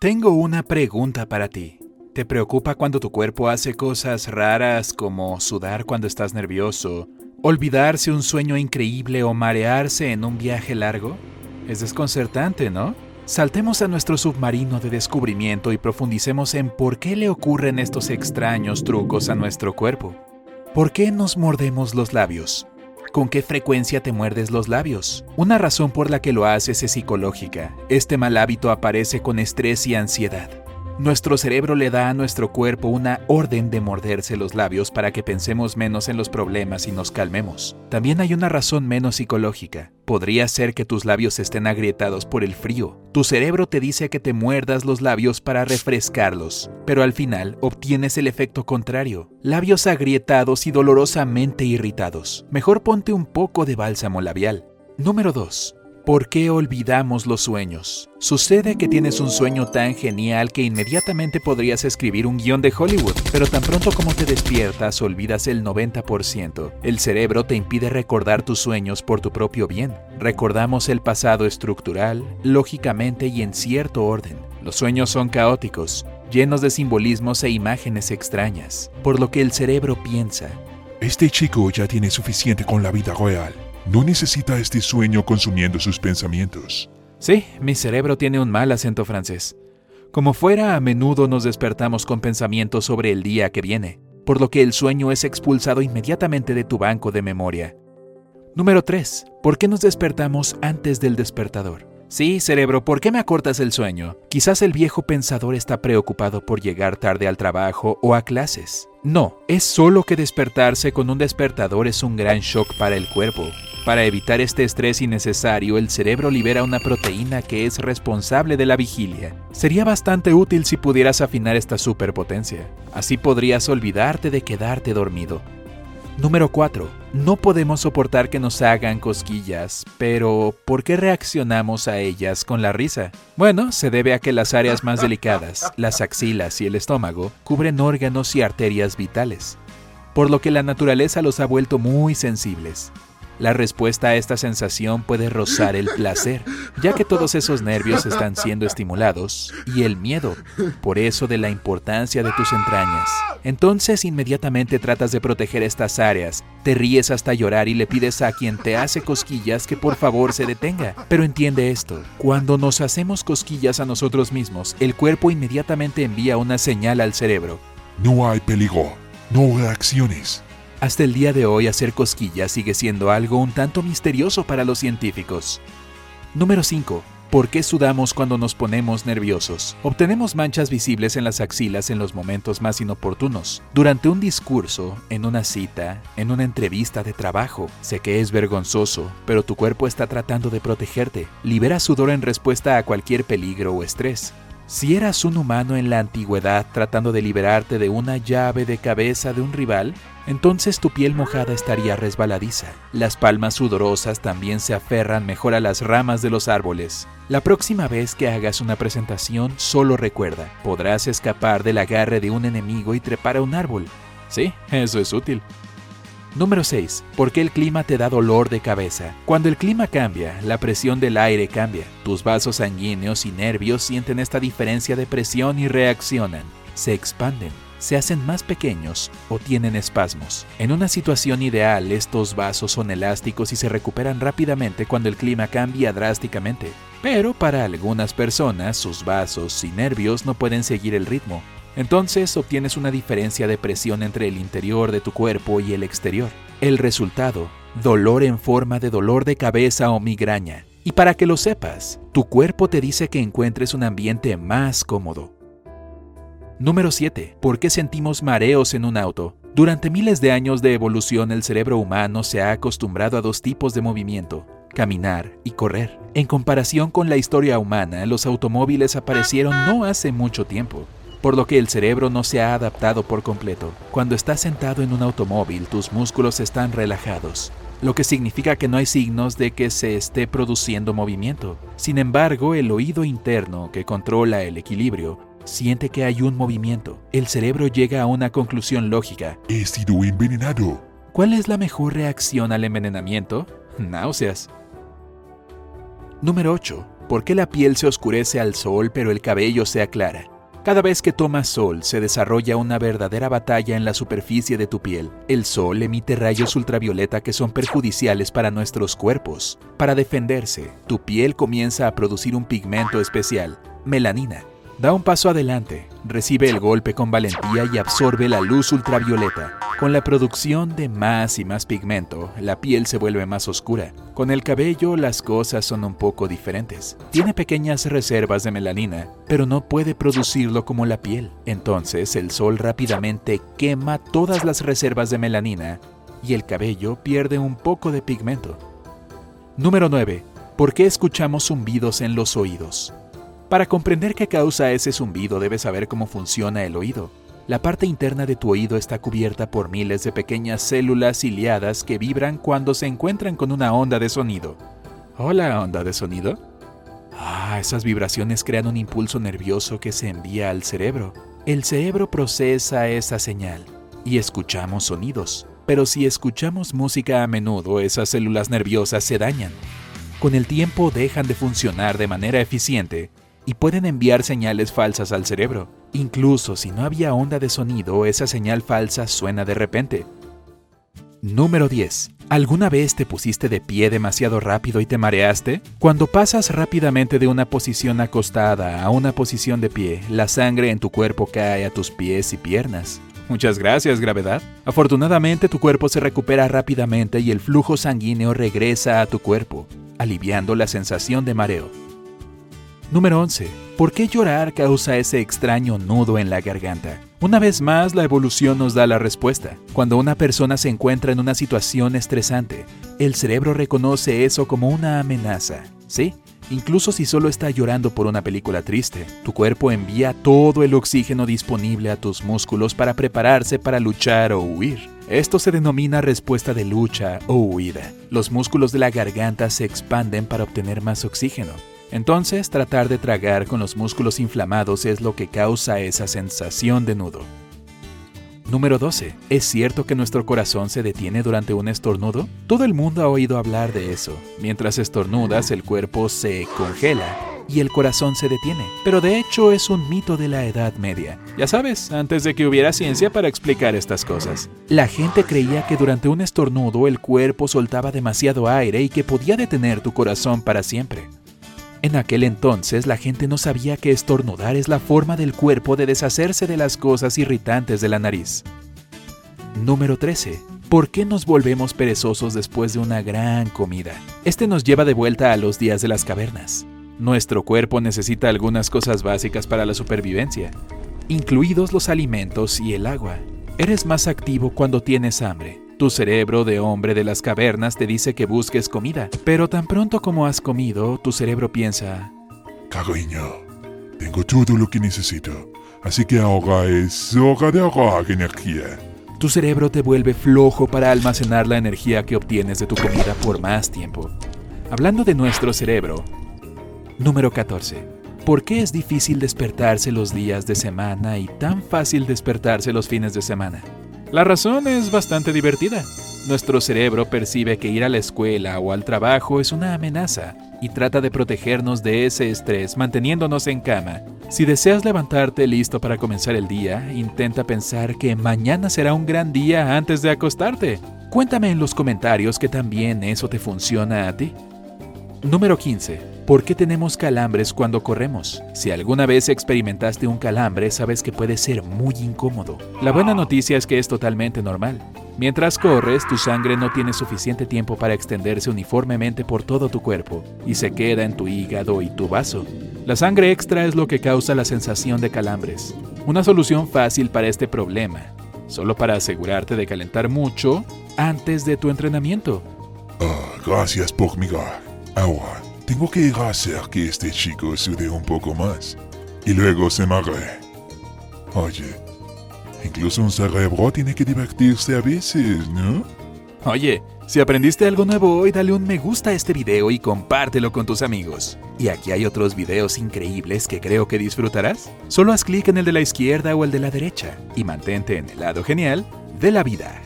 Tengo una pregunta para ti. ¿Te preocupa cuando tu cuerpo hace cosas raras como sudar cuando estás nervioso, olvidarse un sueño increíble o marearse en un viaje largo? Es desconcertante, ¿no? Saltemos a nuestro submarino de descubrimiento y profundicemos en por qué le ocurren estos extraños trucos a nuestro cuerpo. ¿Por qué nos mordemos los labios? ¿Con qué frecuencia te muerdes los labios? Una razón por la que lo haces es psicológica. Este mal hábito aparece con estrés y ansiedad. Nuestro cerebro le da a nuestro cuerpo una orden de morderse los labios para que pensemos menos en los problemas y nos calmemos. También hay una razón menos psicológica. Podría ser que tus labios estén agrietados por el frío. Tu cerebro te dice que te muerdas los labios para refrescarlos, pero al final obtienes el efecto contrario. Labios agrietados y dolorosamente irritados. Mejor ponte un poco de bálsamo labial. Número 2. ¿Por qué olvidamos los sueños? Sucede que tienes un sueño tan genial que inmediatamente podrías escribir un guion de Hollywood, pero tan pronto como te despiertas olvidas el 90%. El cerebro te impide recordar tus sueños por tu propio bien. Recordamos el pasado estructural, lógicamente y en cierto orden. Los sueños son caóticos, llenos de simbolismos e imágenes extrañas, por lo que el cerebro piensa. Este chico ya tiene suficiente con la vida real. No necesita este sueño consumiendo sus pensamientos. Sí, mi cerebro tiene un mal acento francés. Como fuera, a menudo nos despertamos con pensamientos sobre el día que viene, por lo que el sueño es expulsado inmediatamente de tu banco de memoria. Número 3. ¿Por qué nos despertamos antes del despertador? Sí, cerebro, ¿por qué me acortas el sueño? Quizás el viejo pensador está preocupado por llegar tarde al trabajo o a clases. No, es solo que despertarse con un despertador es un gran shock para el cuerpo. Para evitar este estrés innecesario, el cerebro libera una proteína que es responsable de la vigilia. Sería bastante útil si pudieras afinar esta superpotencia. Así podrías olvidarte de quedarte dormido. Número 4. No podemos soportar que nos hagan cosquillas, pero ¿por qué reaccionamos a ellas con la risa? Bueno, se debe a que las áreas más delicadas, las axilas y el estómago, cubren órganos y arterias vitales, por lo que la naturaleza los ha vuelto muy sensibles. La respuesta a esta sensación puede rozar el placer, ya que todos esos nervios están siendo estimulados, y el miedo, por eso de la importancia de tus entrañas. Entonces inmediatamente tratas de proteger estas áreas, te ríes hasta llorar y le pides a quien te hace cosquillas que por favor se detenga. Pero entiende esto, cuando nos hacemos cosquillas a nosotros mismos, el cuerpo inmediatamente envía una señal al cerebro. No hay peligro, no reacciones. Hasta el día de hoy hacer cosquillas sigue siendo algo un tanto misterioso para los científicos. Número 5. ¿Por qué sudamos cuando nos ponemos nerviosos? Obtenemos manchas visibles en las axilas en los momentos más inoportunos. Durante un discurso, en una cita, en una entrevista de trabajo. Sé que es vergonzoso, pero tu cuerpo está tratando de protegerte. Libera sudor en respuesta a cualquier peligro o estrés. Si eras un humano en la antigüedad tratando de liberarte de una llave de cabeza de un rival, entonces tu piel mojada estaría resbaladiza. Las palmas sudorosas también se aferran mejor a las ramas de los árboles. La próxima vez que hagas una presentación, solo recuerda, podrás escapar del agarre de un enemigo y trepar a un árbol. Sí, eso es útil. Número 6. ¿Por qué el clima te da dolor de cabeza? Cuando el clima cambia, la presión del aire cambia. Tus vasos sanguíneos y nervios sienten esta diferencia de presión y reaccionan. Se expanden se hacen más pequeños o tienen espasmos. En una situación ideal, estos vasos son elásticos y se recuperan rápidamente cuando el clima cambia drásticamente. Pero para algunas personas, sus vasos y nervios no pueden seguir el ritmo. Entonces obtienes una diferencia de presión entre el interior de tu cuerpo y el exterior. El resultado, dolor en forma de dolor de cabeza o migraña. Y para que lo sepas, tu cuerpo te dice que encuentres un ambiente más cómodo. Número 7. ¿Por qué sentimos mareos en un auto? Durante miles de años de evolución el cerebro humano se ha acostumbrado a dos tipos de movimiento, caminar y correr. En comparación con la historia humana, los automóviles aparecieron no hace mucho tiempo, por lo que el cerebro no se ha adaptado por completo. Cuando estás sentado en un automóvil, tus músculos están relajados, lo que significa que no hay signos de que se esté produciendo movimiento. Sin embargo, el oído interno que controla el equilibrio siente que hay un movimiento. El cerebro llega a una conclusión lógica. He sido envenenado. ¿Cuál es la mejor reacción al envenenamiento? Náuseas. Número 8. ¿por qué la piel se oscurece al sol pero el cabello se aclara? Cada vez que tomas sol se desarrolla una verdadera batalla en la superficie de tu piel. El sol emite rayos ultravioleta que son perjudiciales para nuestros cuerpos. Para defenderse, tu piel comienza a producir un pigmento especial, melanina, Da un paso adelante, recibe el golpe con valentía y absorbe la luz ultravioleta. Con la producción de más y más pigmento, la piel se vuelve más oscura. Con el cabello las cosas son un poco diferentes. Tiene pequeñas reservas de melanina, pero no puede producirlo como la piel. Entonces el sol rápidamente quema todas las reservas de melanina y el cabello pierde un poco de pigmento. Número 9. ¿Por qué escuchamos zumbidos en los oídos? Para comprender qué causa ese zumbido debes saber cómo funciona el oído. La parte interna de tu oído está cubierta por miles de pequeñas células ciliadas que vibran cuando se encuentran con una onda de sonido. Hola, onda de sonido. Ah, esas vibraciones crean un impulso nervioso que se envía al cerebro. El cerebro procesa esa señal y escuchamos sonidos. Pero si escuchamos música a menudo, esas células nerviosas se dañan. Con el tiempo dejan de funcionar de manera eficiente y pueden enviar señales falsas al cerebro. Incluso si no había onda de sonido, esa señal falsa suena de repente. Número 10. ¿Alguna vez te pusiste de pie demasiado rápido y te mareaste? Cuando pasas rápidamente de una posición acostada a una posición de pie, la sangre en tu cuerpo cae a tus pies y piernas. Muchas gracias, gravedad. Afortunadamente tu cuerpo se recupera rápidamente y el flujo sanguíneo regresa a tu cuerpo, aliviando la sensación de mareo. Número 11. ¿Por qué llorar causa ese extraño nudo en la garganta? Una vez más, la evolución nos da la respuesta. Cuando una persona se encuentra en una situación estresante, el cerebro reconoce eso como una amenaza. ¿Sí? Incluso si solo está llorando por una película triste, tu cuerpo envía todo el oxígeno disponible a tus músculos para prepararse para luchar o huir. Esto se denomina respuesta de lucha o huida. Los músculos de la garganta se expanden para obtener más oxígeno. Entonces, tratar de tragar con los músculos inflamados es lo que causa esa sensación de nudo. Número 12. ¿Es cierto que nuestro corazón se detiene durante un estornudo? Todo el mundo ha oído hablar de eso. Mientras estornudas, el cuerpo se congela y el corazón se detiene. Pero de hecho es un mito de la Edad Media. Ya sabes, antes de que hubiera ciencia para explicar estas cosas. La gente creía que durante un estornudo el cuerpo soltaba demasiado aire y que podía detener tu corazón para siempre. En aquel entonces la gente no sabía que estornudar es la forma del cuerpo de deshacerse de las cosas irritantes de la nariz. Número 13. ¿Por qué nos volvemos perezosos después de una gran comida? Este nos lleva de vuelta a los días de las cavernas. Nuestro cuerpo necesita algunas cosas básicas para la supervivencia, incluidos los alimentos y el agua. Eres más activo cuando tienes hambre, tu cerebro de hombre de las cavernas te dice que busques comida, pero tan pronto como has comido, tu cerebro piensa, Cariño, tengo todo lo que necesito, así que ahora es hora de ahorrar energía. Tu cerebro te vuelve flojo para almacenar la energía que obtienes de tu comida por más tiempo. Hablando de nuestro cerebro. Número 14. ¿Por qué es difícil despertarse los días de semana y tan fácil despertarse los fines de semana? La razón es bastante divertida. Nuestro cerebro percibe que ir a la escuela o al trabajo es una amenaza y trata de protegernos de ese estrés manteniéndonos en cama. Si deseas levantarte listo para comenzar el día, intenta pensar que mañana será un gran día antes de acostarte. Cuéntame en los comentarios que también eso te funciona a ti. Número 15. ¿Por qué tenemos calambres cuando corremos? Si alguna vez experimentaste un calambre, sabes que puede ser muy incómodo. La buena noticia es que es totalmente normal. Mientras corres, tu sangre no tiene suficiente tiempo para extenderse uniformemente por todo tu cuerpo y se queda en tu hígado y tu vaso. La sangre extra es lo que causa la sensación de calambres. Una solución fácil para este problema, solo para asegurarte de calentar mucho antes de tu entrenamiento. Ah, gracias por mirar. Tengo que hacer que este chico sude un poco más. Y luego se marre. Oye, incluso un cerebro tiene que divertirse a veces, ¿no? Oye, si aprendiste algo nuevo hoy, dale un me gusta a este video y compártelo con tus amigos. Y aquí hay otros videos increíbles que creo que disfrutarás. Solo haz clic en el de la izquierda o el de la derecha y mantente en el lado genial de la vida.